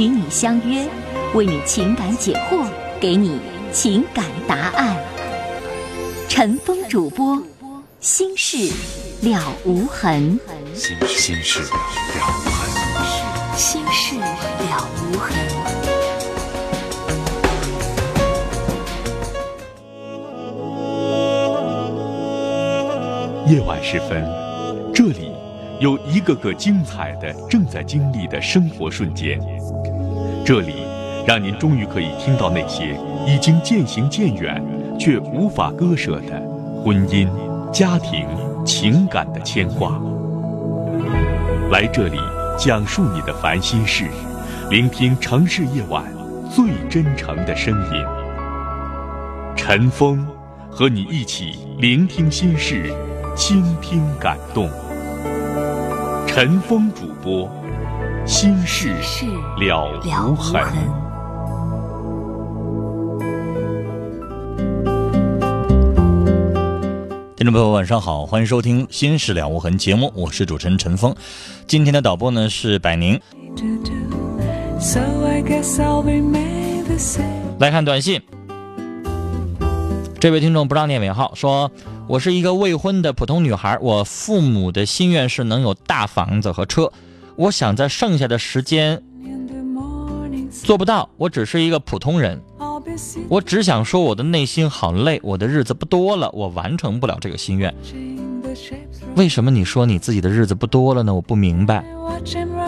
与你相约，为你情感解惑，给你情感答案。陈峰主播，心事。了无痕，心事了无痕，心事了无痕。夜晚时分，这里有一个个精彩的正在经历的生活瞬间，这里让您终于可以听到那些已经渐行渐远却无法割舍的婚姻、家庭。情感的牵挂，来这里讲述你的烦心事，聆听城市夜晚最真诚的声音。陈峰和你一起聆听心事，倾听感动。陈峰主播，心事了无痕。听众朋友，晚上好，欢迎收听《心事了无痕》节目，我是主持人陈峰。今天的导播呢是百宁。来看短信，这位听众不让念尾号，说我是一个未婚的普通女孩，我父母的心愿是能有大房子和车，我想在剩下的时间做不到，我只是一个普通人。我只想说，我的内心好累，我的日子不多了，我完成不了这个心愿。为什么你说你自己的日子不多了呢？我不明白，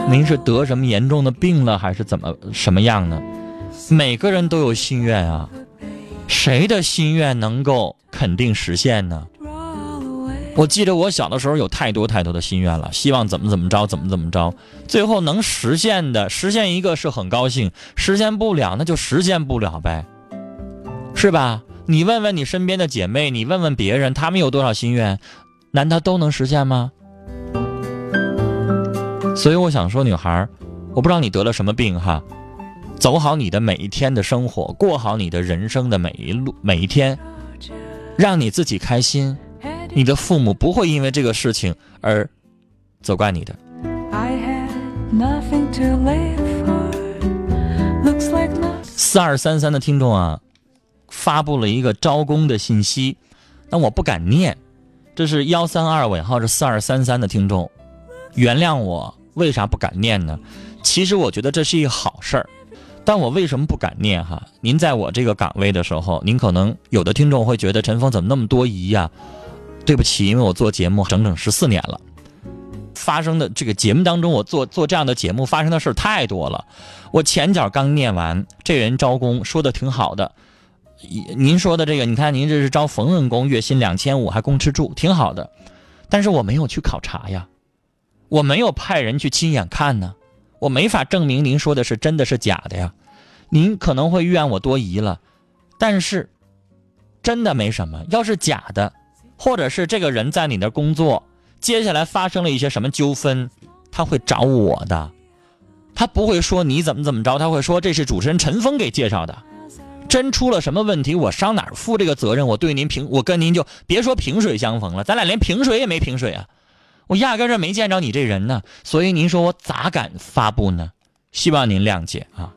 您是得什么严重的病了，还是怎么什么样呢？每个人都有心愿啊，谁的心愿能够肯定实现呢？我记得我小的时候有太多太多的心愿了，希望怎么怎么着，怎么怎么着，最后能实现的，实现一个是很高兴，实现不了那就实现不了呗。是吧？你问问你身边的姐妹，你问问别人，他们有多少心愿，难道都能实现吗？所以我想说，女孩，我不知道你得了什么病哈，走好你的每一天的生活，过好你的人生的每一路每一天，让你自己开心，你的父母不会因为这个事情而责怪你的。四二三三的听众啊。发布了一个招工的信息，但我不敢念。这是幺三二尾号是四二三三的听众，原谅我，为啥不敢念呢？其实我觉得这是一好事儿，但我为什么不敢念哈？您在我这个岗位的时候，您可能有的听众会觉得陈峰怎么那么多疑呀？对不起，因为我做节目整整十四年了，发生的这个节目当中，我做做这样的节目发生的事儿太多了。我前脚刚念完，这人招工说的挺好的。您说的这个，你看您这是招缝纫工，月薪两千五，还供吃住，挺好的。但是我没有去考察呀，我没有派人去亲眼看呢，我没法证明您说的是真的是假的呀。您可能会怨我多疑了，但是真的没什么。要是假的，或者是这个人在你那工作，接下来发生了一些什么纠纷，他会找我的，他不会说你怎么怎么着，他会说这是主持人陈峰给介绍的。真出了什么问题，我上哪儿负这个责任？我对您平，我跟您就别说萍水相逢了，咱俩连萍水也没萍水啊！我压根儿没见着你这人呢，所以您说我咋敢发布呢？希望您谅解啊。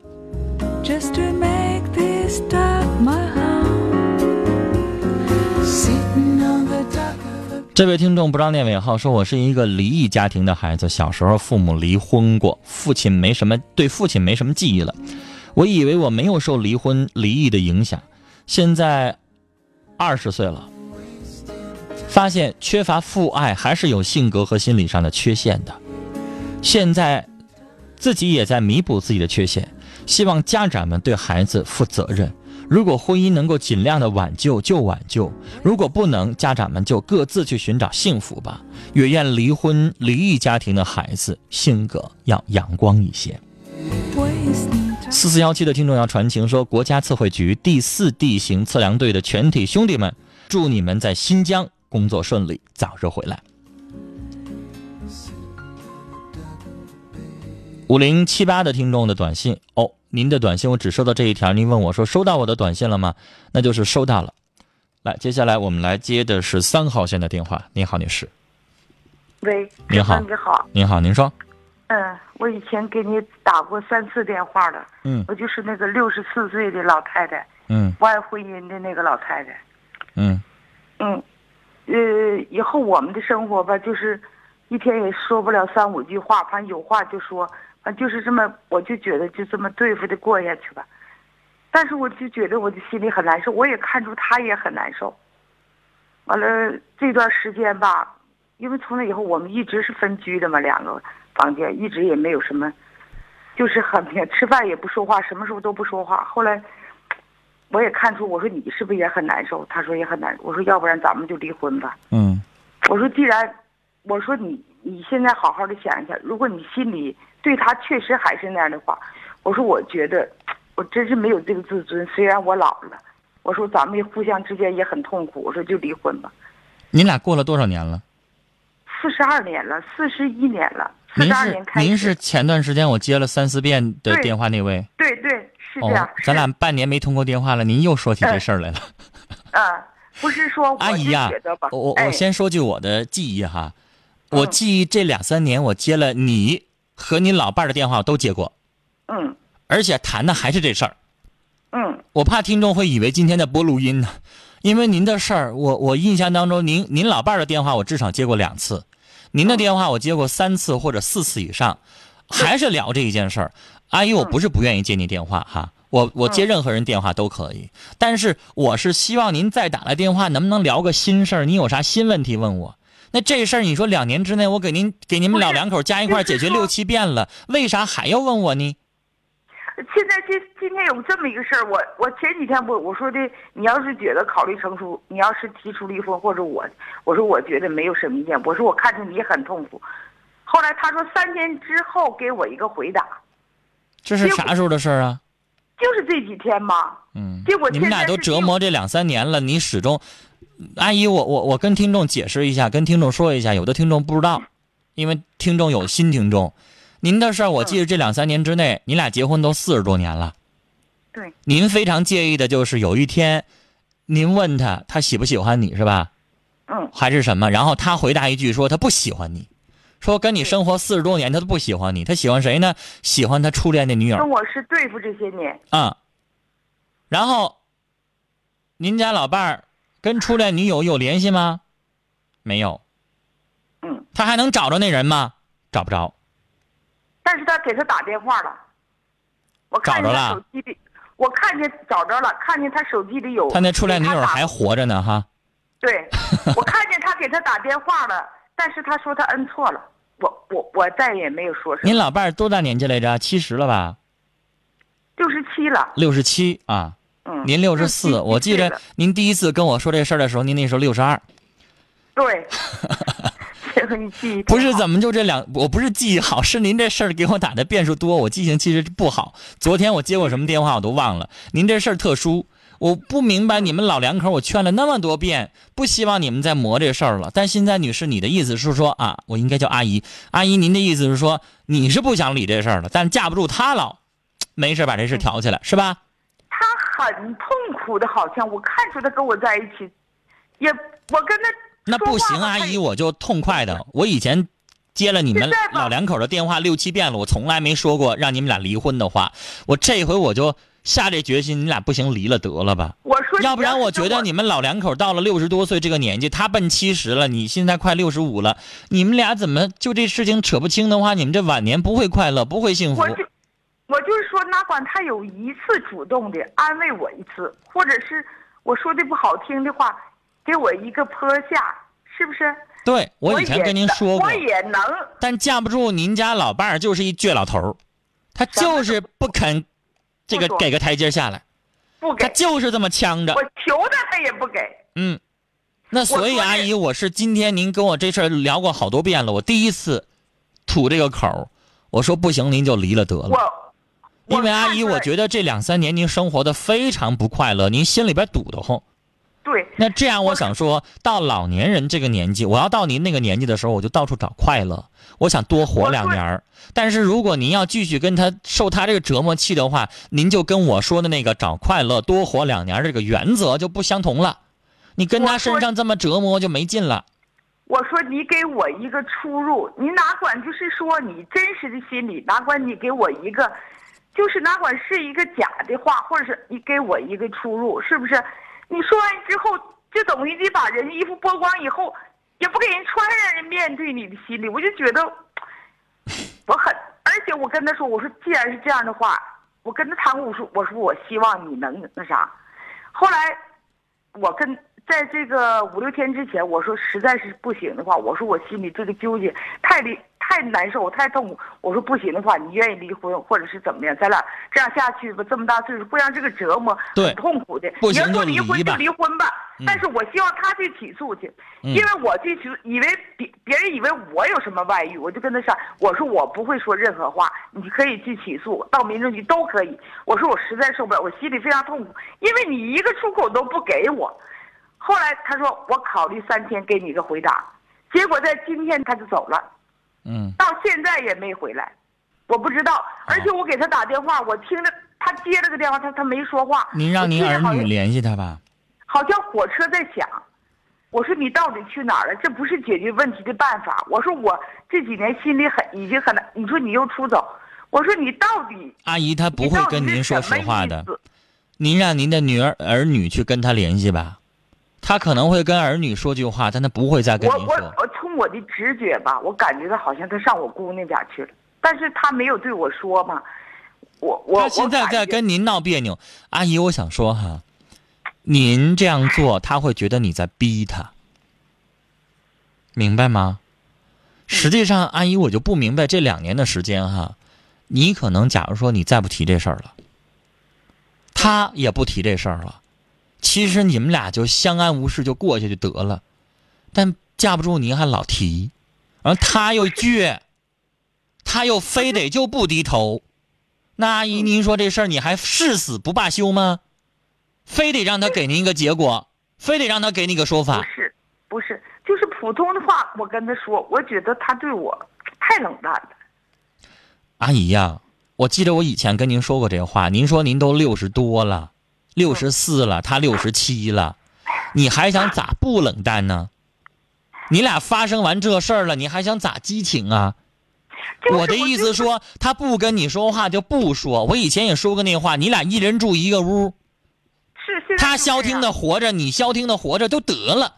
这位听众不知道念尾号说，我是一个离异家庭的孩子，小时候父母离婚过，父亲没什么对父亲没什么记忆了。我以为我没有受离婚离异的影响，现在二十岁了，发现缺乏父爱还是有性格和心理上的缺陷的。现在自己也在弥补自己的缺陷，希望家长们对孩子负责任。如果婚姻能够尽量的挽救就挽救，如果不能，家长们就各自去寻找幸福吧。也愿离婚离异家庭的孩子性格要阳光一些。四四幺七的听众要传情说，国家测绘局第四地形测量队的全体兄弟们，祝你们在新疆工作顺利，早日回来。五零七八的听众的短信哦，您的短信我只收到这一条，您问我说收到我的短信了吗？那就是收到了。来，接下来我们来接的是三号线的电话。您好，女士。喂，您好你好，您好，您说。嗯，我以前给你打过三次电话了，嗯我就是那个六十四岁的老太太，嗯不爱婚姻的那个老太太。嗯嗯，呃，以后我们的生活吧，就是一天也说不了三五句话，反正有话就说，反正就是这么，我就觉得就这么对付的过下去吧。但是我就觉得我的心里很难受，我也看出他也很难受。完了这段时间吧，因为从那以后我们一直是分居的嘛，两个房间一直也没有什么，就是很平，吃饭也不说话，什么时候都不说话。后来我也看出，我说你是不是也很难受？他说也很难受。我说要不然咱们就离婚吧。嗯我说既然，我说你你现在好好的想一想，如果你心里对他确实还是那样的话，我说我觉得我真是没有这个自尊。虽然我老了，我说咱们互相之间也很痛苦。我说就离婚吧。您俩过了多少年了？四十二年了，四十一年了，四您十二是年开始。您是前段时间我接了三四遍的电话那位对对是这样哦，，咱俩半年没通过电话了，您又说起这事儿来了。嗯，不是说 我阿姨呀觉得吧，我我哎我先说句我的记忆哈，嗯我记忆这两三年我接了你和您老伴儿的电话我都接过，嗯。而且谈的还是这事儿。嗯。我怕听众会以为今天在播录音呢，因为您的事儿，我我印象当中，您您老伴儿的电话我至少接过两次，您的电话我接过三次或者四次以上，还是聊这一件事儿。阿姨，我不是不愿意接您电话哈，我我接任何人电话都可以，但是我是希望您再打来电话，能不能聊个心事儿？你有啥新问题问我？那这事儿你说两年之内我给您给你们老两口加一块解决六七遍了，为啥还要问我呢？现在今今天有这么一个事儿，我我前几天不我说的，你要是觉得考虑成熟，你要是提出离婚或者我，我说我觉得没有什么意见，我说我看着你很痛苦。后来他说三天之后给我一个回答，这是啥时候的事儿啊？就是这几天嘛。嗯结果，你们俩都折磨这两三年了，你始终，阿姨，我我我跟听众解释一下，跟听众说一下，有的听众不知道，因为听众有新听众，您的事儿，我记得这两三年之内，你俩结婚都四十多年了，对，您非常介意的就是有一天，您问他他喜不喜欢你是吧？嗯。还是什么？然后他回答一句说他不喜欢你，说跟你生活四十多年他都不喜欢你，他喜欢谁呢？喜欢他初恋的女友。跟我是对付这些年，啊。然后，您家老伴儿跟初恋女友有联系吗？没有。嗯，他还能找着那人吗？找不着。但是他给他打电话了，我看见找着了手机里，我看见找着了，看见他手机里有他那初恋女友还活着呢，哈。对，我看见他给他打电话了，但是他说他摁错了，我我我再也没有说什么。您老伴儿多大年纪来着？七十了吧？六十七了，六十七啊。嗯，您六十四，67我记得您第一次跟我说这事儿的时候，您那时候六十二。对，这个你记忆不是？怎么就这两？我不是记忆好，是您这事儿给我打的变数多，我记性其实不好。昨天我接过什么电话我都忘了。您这事儿特殊，我不明白你们老两口，我劝了那么多遍，不希望你们再磨这事儿了。但现在女士，你的意思是说啊，我应该叫阿姨，阿姨，您的意思是说你是不想理这事儿了，但架不住他老没事把这事挑起来，是吧？他很痛苦的，好像我看出他跟我在一起，也我跟他那不行，阿姨，我就痛快的。我以前接了你们老两口的电话六七遍了，我从来没说过让你们俩离婚的话。我这回我就下这决心，你俩不行离了得了吧？我说，要不然我觉得你们们老两口到了六十多岁这个年纪，他奔七十了，你现在快六十五了，你们俩怎么就这事情扯不清的话，你们这晚年不会快乐，不会幸福我。就我就是说，哪管他有一次主动的安慰我一次，或者是我说的不好听的话，给我一个坡下，是不是？对我以前跟您说过我，也能。但架不住您家老伴儿就是一倔老头儿，他就是不肯这个给个台阶下来，不给他，就是这么呛着我。求他他也不给。嗯，那所以阿姨，我是今天您跟我这事儿聊过好多遍了，我第一次吐这个口儿我说不行，您就离了得了。我因为阿姨，我觉得这两三年您生活的非常不快乐，您心里边堵得慌。对，那这样，我想说到老年人这个年纪，我要到您那个年纪的时候，我就到处找快乐，我想多活两年儿。但是如果您要继续跟他受他这个折磨气的话，您就跟我说的那个找快乐、多活两年儿这个原则就不相同了。你跟他身上这么折磨就没劲了。我说你给我一个出入，你哪管就是说你真实的心理，哪管你给我一个，就是哪管是一个假的话，或者是你给我一个出入，是不是？你说完之后，就等于你把人家衣服剥光以后，也不给人穿，让人面对你的心理，我就觉得我很，而且我跟他说，我说既然是这样的话，我跟他谈过，我说我说我希望你能那啥，后来我跟在这个五六天之前，我说实在是不行的话，我说我心里这个纠结太离太难受，我太痛苦。我说不行的话，你愿意离婚，或者是怎么样，咱俩这样下去吧，这么大岁数，会让这个折磨，对很痛苦的。不行你要说就离婚就离婚吧，但是我希望他去起诉去，嗯因为我去起诉，以为别别人以为我有什么外遇，我就跟他说，我说我不会说任何话，你可以去起诉，到民政局都可以。我说我实在受不了，我心里非常痛苦，因为你一个出口都不给我。后来他说我考虑三天给你一个回答，结果在今天他就走了，嗯，到现在也没回来，我不知道。而且我给他打电话，我听着他接了个电话，他他没说话。您让您儿女联系他吧。好像火车在响。我说你到底去哪儿了？这不是解决问题的办法。我说我这几年心里很已经很难。你说你又出走，我说你到底阿姨她不会跟您说实话的您让您的女儿儿女去跟他联系吧，他可能会跟儿女说句话，但他不会再跟我我您说。我从我的直觉吧，我感觉到好像他上我姑娘家去了，但是他没有对我说嘛。我我他现在在跟您闹别扭，阿姨，我想说哈，您这样做，他会觉得你在逼他，明白吗？实际上，阿姨，我就不明白这两年的时间哈，你可能假如说你再不提这事儿了，他也不提这事儿了，其实你们俩就相安无事就过去就得了，但架不住您还老提，然后他又倔，他又非得就不低头。那阿姨，您说这事儿你还誓死不罢休吗？非得让他给您一个结果，非得让他给你个说法。不是不是，就是普通的话，我跟他说，我觉得他对我太冷淡了。阿姨呀，我记得我以前跟您说过这话，您说您都六十多了，六十四了，他六十七了，你还想咋不冷淡呢？你俩发生完这事儿了，你还想咋激情啊？我的意思说，他不跟你说话就不说。我以前也说过那话，你俩一人住一个屋，是他消停的活着，你消停的活着就得了，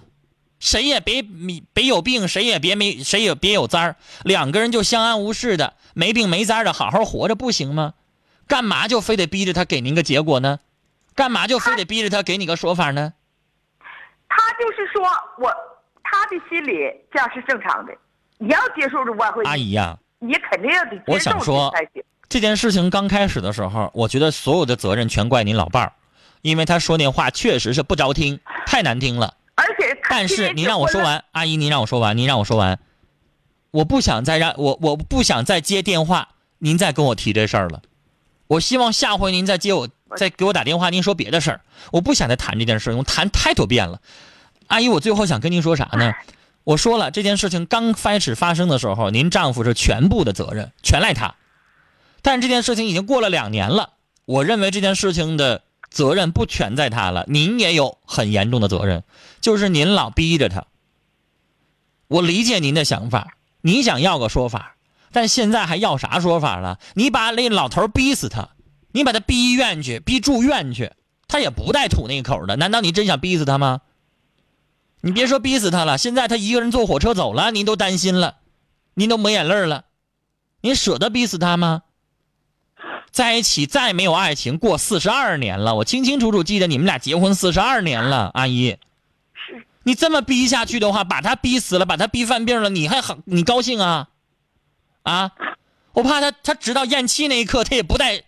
谁也别你别有病，谁也别没谁也别有灾儿，两个人就相安无事的，没病没灾儿的好好活着不行吗？干嘛就非得逼着他给您个结果呢？干嘛就非得逼着他给你个说法呢？他就是说我他的心理这样是正常的，你要接受这外汇，阿姨呀、你肯定要得接受我想说才行。这件事情刚开始的时候，我觉得所有的责任全怪您老伴儿，因为他说那话确实是不着听，太难听了。而且但是您让我说，完，阿姨，您让我说完，您让我说完，我不想再让我我不想再接电话，您再跟我提这事儿了。我希望下回您再接我，再给我打电话，您说别的事儿，我不想再谈这件事，我谈太多遍了。阿姨，我最后想跟您说啥呢？我说了，这件事情刚开始发生的时候，您丈夫是全部的责任，全赖他。但这件事情已经过了两年了，我认为这件事情的责任不全在他了，您也有很严重的责任，就是您老逼着他。我理解您的想法，你想要个说法，但现在还要啥说法了？你把那老头逼死他，你把他逼医院去，逼住院去，他也不带吐那口的。难道你真想逼死他吗？你别说逼死他了，现在他一个人坐火车走了，您都担心了，您都抹眼泪了，您舍得逼死他吗？在一起再没有爱情，过四十二年了，我清清楚楚记得你们俩结婚四十二年了，阿姨。是你这么逼下去的话，把他逼死了，把他逼犯病了，你还好，你高兴啊？啊，我怕他，他直到咽气那一刻，他也不带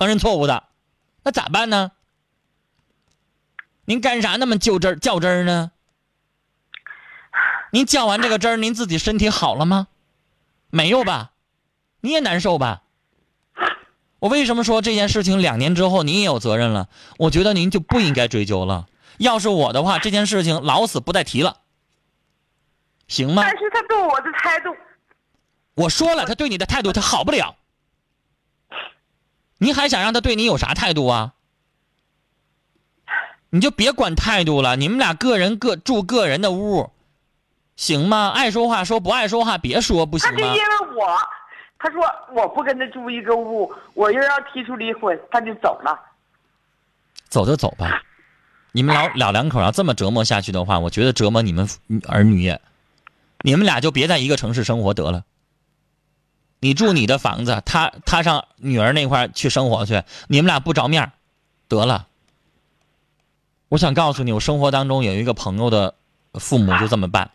承认错误的，那咋办呢？您干啥那么较真儿较真儿呢？您较完这个真儿，您自己身体好了吗？没有吧？你也难受吧？我为什么说这件事情两年之后您也有责任了？我觉得您就不应该追究了。要是我的话，这件事情老死不再提了，行吗但？是他对我的态度，我说了，他对你的态度他好不了。你还想让他对你有啥态度啊？你就别管态度了，你们俩个人各住个人的屋，行吗？爱说话说，不爱说话别说，不行吗他就因？为我，他说我不跟他住一个屋，我又要提出离婚，他就走了。走就走吧。你们老 老两口要这么折磨下去的话，我觉得折磨你们儿女也，你们俩就别在一个城市生活得了。你住你的房子，他他上女儿那块去生活去，你们俩不着面得了。我想告诉你，我生活当中有一个朋友的父母就这么办，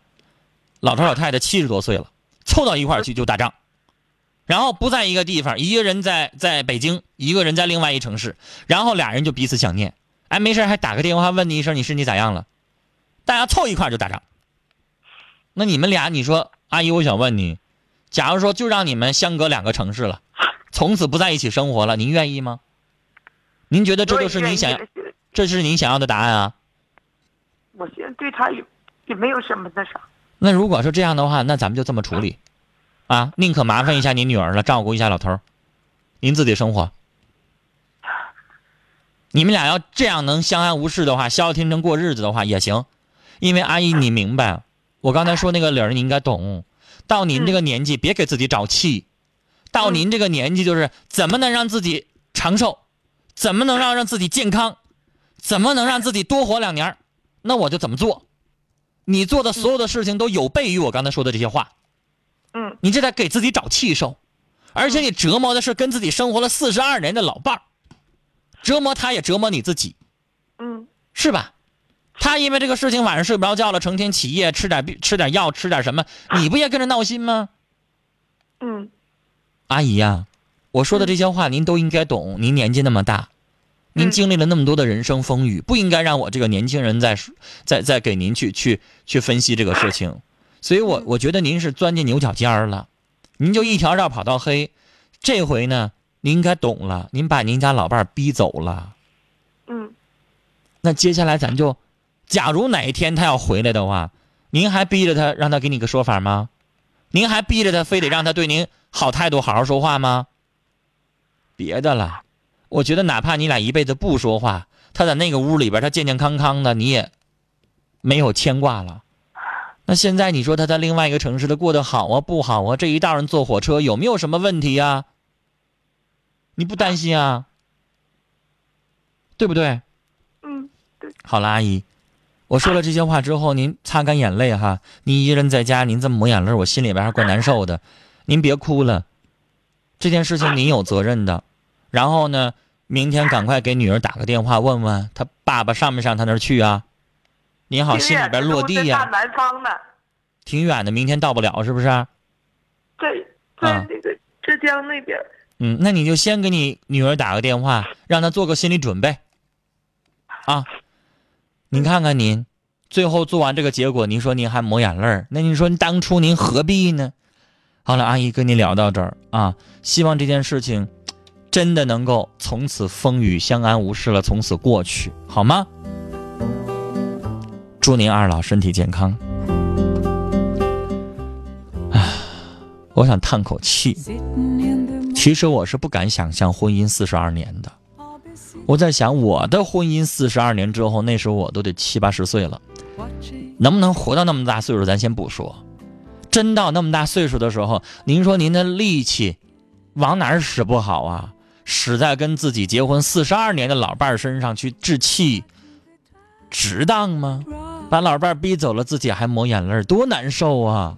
老头老太太七十多岁了，凑到一块去就打仗，然后不在一个地方，一个人在在北京，一个人在另外一城市，然后俩人就彼此想念，哎，没事还打个电话问你一声你身体咋样了，大家凑一块就打仗。那你们俩，你说阿姨，我想问你，假如说就让你们相隔两个城市了，从此不在一起生活了，您愿意吗？您觉得这就是您想要，这是您想要的答案啊？我现在对他也也没有什么那啥。那如果说这样的话，那咱们就这么处理，啊，宁可麻烦一下您女儿了，照顾一下老头儿，您自己生活。你们俩要这样能相安无事的话，消消停停过日子的话也行，因为阿姨你明白，我刚才说那个理儿你应该懂。到您这个年纪，别给自己找气。到您这个年纪，就是怎么能让自己长寿，怎么能让让自己健康，怎么能让自己多活两年那我就怎么做。你做的所有的事情都有悖于我刚才说的这些话。嗯，你这在给自己找气受，而且你折磨的是跟自己生活了四十二年的老伴儿，折磨他也折磨你自己，嗯。是吧？他因为这个事情晚上睡不着觉了，成天起夜，吃点病吃点药，吃点什么，你不也跟着闹心吗？嗯阿姨呀、我说的这些话您都应该懂。您年纪那么大，您嗯经历了那么多的人生风雨，不应该让我这个年轻人再再再给您去去去分析这个事情。所以我我觉得您是钻进牛角尖儿了，您就一条道跑到黑。这回呢，您应该懂了，您把您家老伴儿逼走了。嗯那接下来咱就，假如哪一天他要回来的话，您还逼着他让他给你个说法吗？您还逼着他非得让他对您好态度、好好说话吗？别的了，我觉得哪怕你俩一辈子不说话，他在那个屋里边他健健康康的，你也没有牵挂了。那现在你说他在另外一个城市他过得好啊不好啊？这一道人坐火车有没有什么问题呀、你不担心啊？对不对？嗯，好了，阿姨，我说了这些话之后，您擦干眼泪哈。您一个人在家，您这么抹眼泪，我心里边还怪难受的。您别哭了，这件事情您有责任的。然后呢，明天赶快给女儿打个电话，问问她爸爸上没上她那儿去啊？您好，心里边落地呀、大南方呢，挺远的，明天到不了是不是？对在啊那个浙江那边。嗯，那你就先给你女儿打个电话，让她做个心理准备。啊，您看看您，最后做完这个结果，您说您还抹眼泪儿，那您说你当初您何必呢？好了，阿姨跟您聊到这儿啊，希望这件事情真的能够从此风雨相安无事了，从此过去，好吗？祝您二老身体健康。唉，我想叹口气。其实我是不敢想象婚姻四十二年的。我在想，我的婚姻四十二年之后，那时候我都得七八十岁了，能不能活到那么大岁数，咱先不说。真到那么大岁数的时候，您说您的力气往哪儿使不好啊？使在跟自己结婚四十二年的老伴儿身上去置气，值当吗？把老伴儿逼走了，自己还抹眼泪，多难受啊！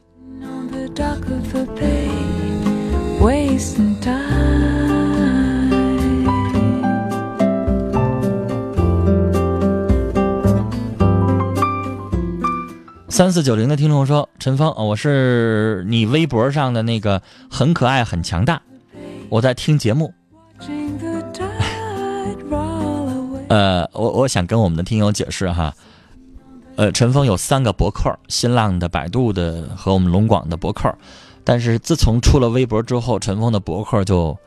三四九零的听众说：“陈峰，我是你微博上的那个很可爱、很强大，我在听节目。呃，我我想跟我们的听友解释哈，呃，陈峰有三个博客，新浪的、百度的和我们龙广的博客，但是自从出了微博之后，陈峰的博客就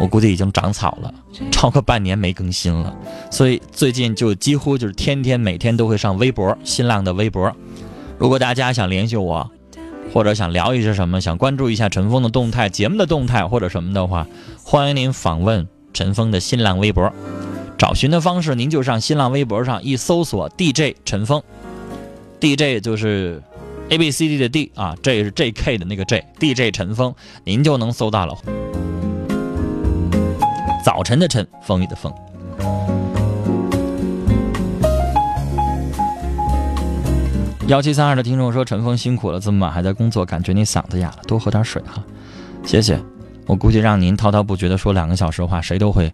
我估计已经长草了，超过半年没更新了，所以最近就几乎就是天天每天都会上微博，新浪的微博。如果大家想联系我，或者想聊一些什么，想关注一下陈峰的动态、节目的动态或者什么的话，欢迎您访问陈峰的新浪微博。找寻的方式，您就上新浪微博上一搜索 DJ 陈峰，DJ 就是 A B C D 的 D 啊，J 是 J K 的那个 J，DJ 陈峰，您就能搜到了。早晨的晨，风雨的风。幺七三二的听众说：“陈峰辛苦了，这么晚还在工作，感觉你嗓子哑了，多喝点水哈。”谢谢，我估计让您滔滔不绝的说两个小时话，谁都会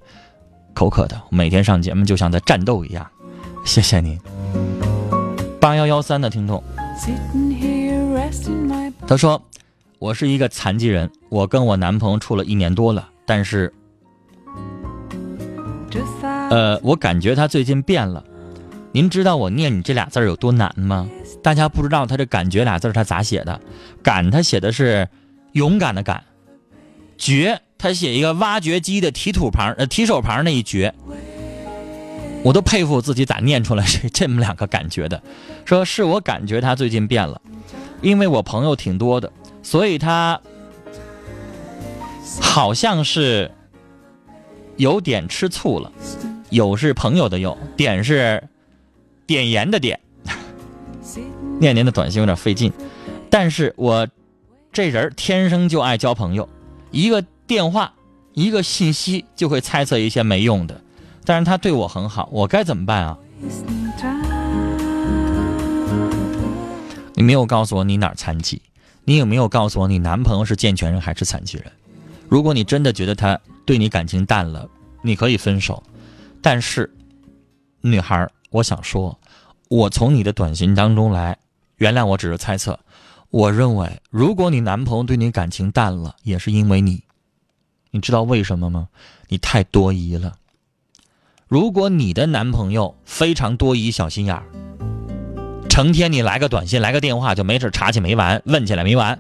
口渴的。每天上节目就像在战斗一样，谢谢您。八幺幺三的听众，他说：“我是一个残疾人，我跟我男朋友处了一年多了，但是呃，我感觉他最近变了。您知道我念你这俩字儿有多难吗？大家不知道他这“感觉”俩字儿他咋写的？“敢”他写的是勇敢的“敢”，“掘”他写一个挖掘机的提土旁，呃，提手旁那一“掘”。我都佩服自己咋念出来这这么两个感觉的。说是我感觉他最近变了，因为我朋友挺多的，所以他好像是有点吃醋了。友是朋友的友，点是点盐的点。sitting 念您的短信有点费劲，但是我这人天生就爱交朋友，一个电话，一个信息就会猜测一些没用的。但是他对我很好，我该怎么办啊？你没有告诉我你哪儿残疾，你有没有告诉我你男朋友是健全人还是残疾人？如果你真的觉得他对你感情淡了，你可以分手。但是，女孩，我想说，我从你的短信当中来，原谅我只是猜测。我认为，如果你男朋友对你感情淡了，也是因为你。你知道为什么吗？你太多疑了。如果你的男朋友非常多疑、小心眼儿，成天你来个短信，来个电话，就没事查起没完，问起来没完。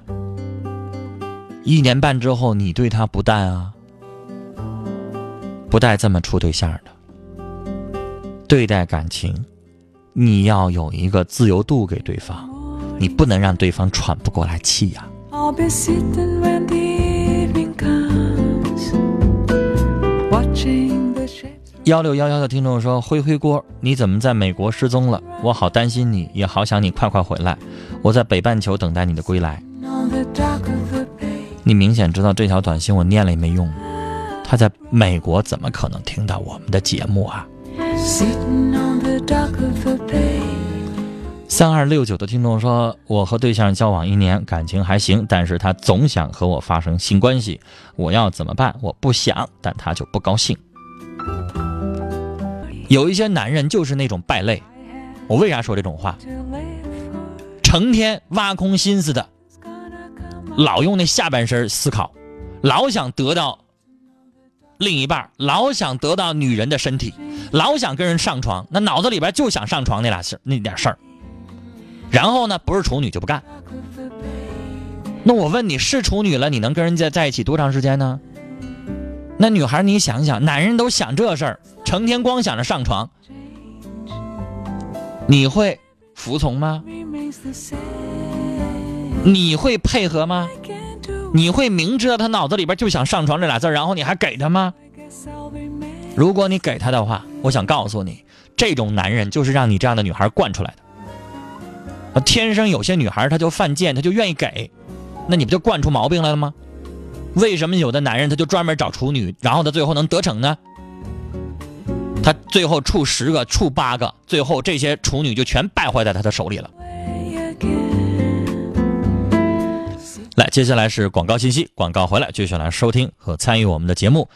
一年半之后，你对他不淡啊，不带这么处对象的。对待感情，你要有一个自由度给对方，你不能让对方喘不过来气呀.幺六幺幺的听众说：“灰灰锅，你怎么在美国失踪了？我好担心你，也好想你快快回来。我在北半球等待你的归来。你明显知道这条短信我念了也没用，他在美国怎么可能听到我们的节目啊？三二六九的听众说，我和对象交往一年，感情还行，但是他总想和我发生性关系，我要怎么办？我不想，但他就不高兴。有一些男人就是那种败类，我为啥说这种话？成天挖空心思的，老用那下半身思考，老想得到另一半，老想得到女人的身体，老想跟人上床，那脑子里边就想上床那俩事那点事儿。然后呢，不是处女就不干。那我问你是处女了，你能跟人家在一起多长时间呢？那女孩你想想，男人都想这事儿，成天光想着上床，你会服从吗？你会配合吗？你会明知道他脑子里边就想上床这俩字，然后你还给他吗？如果你给他的话，我想告诉你，这种男人就是让你这样的女孩惯出来的。天生有些女孩她就犯贱，她就愿意给，那你不就惯出毛病来了吗？为什么有的男人他就专门找处女，然后他最后能得逞呢？他最后处十个，处八个，最后这些处女就全败坏在他的手里了。来，接下来是广告信息，广告回来继续来收听和参与我们的节目。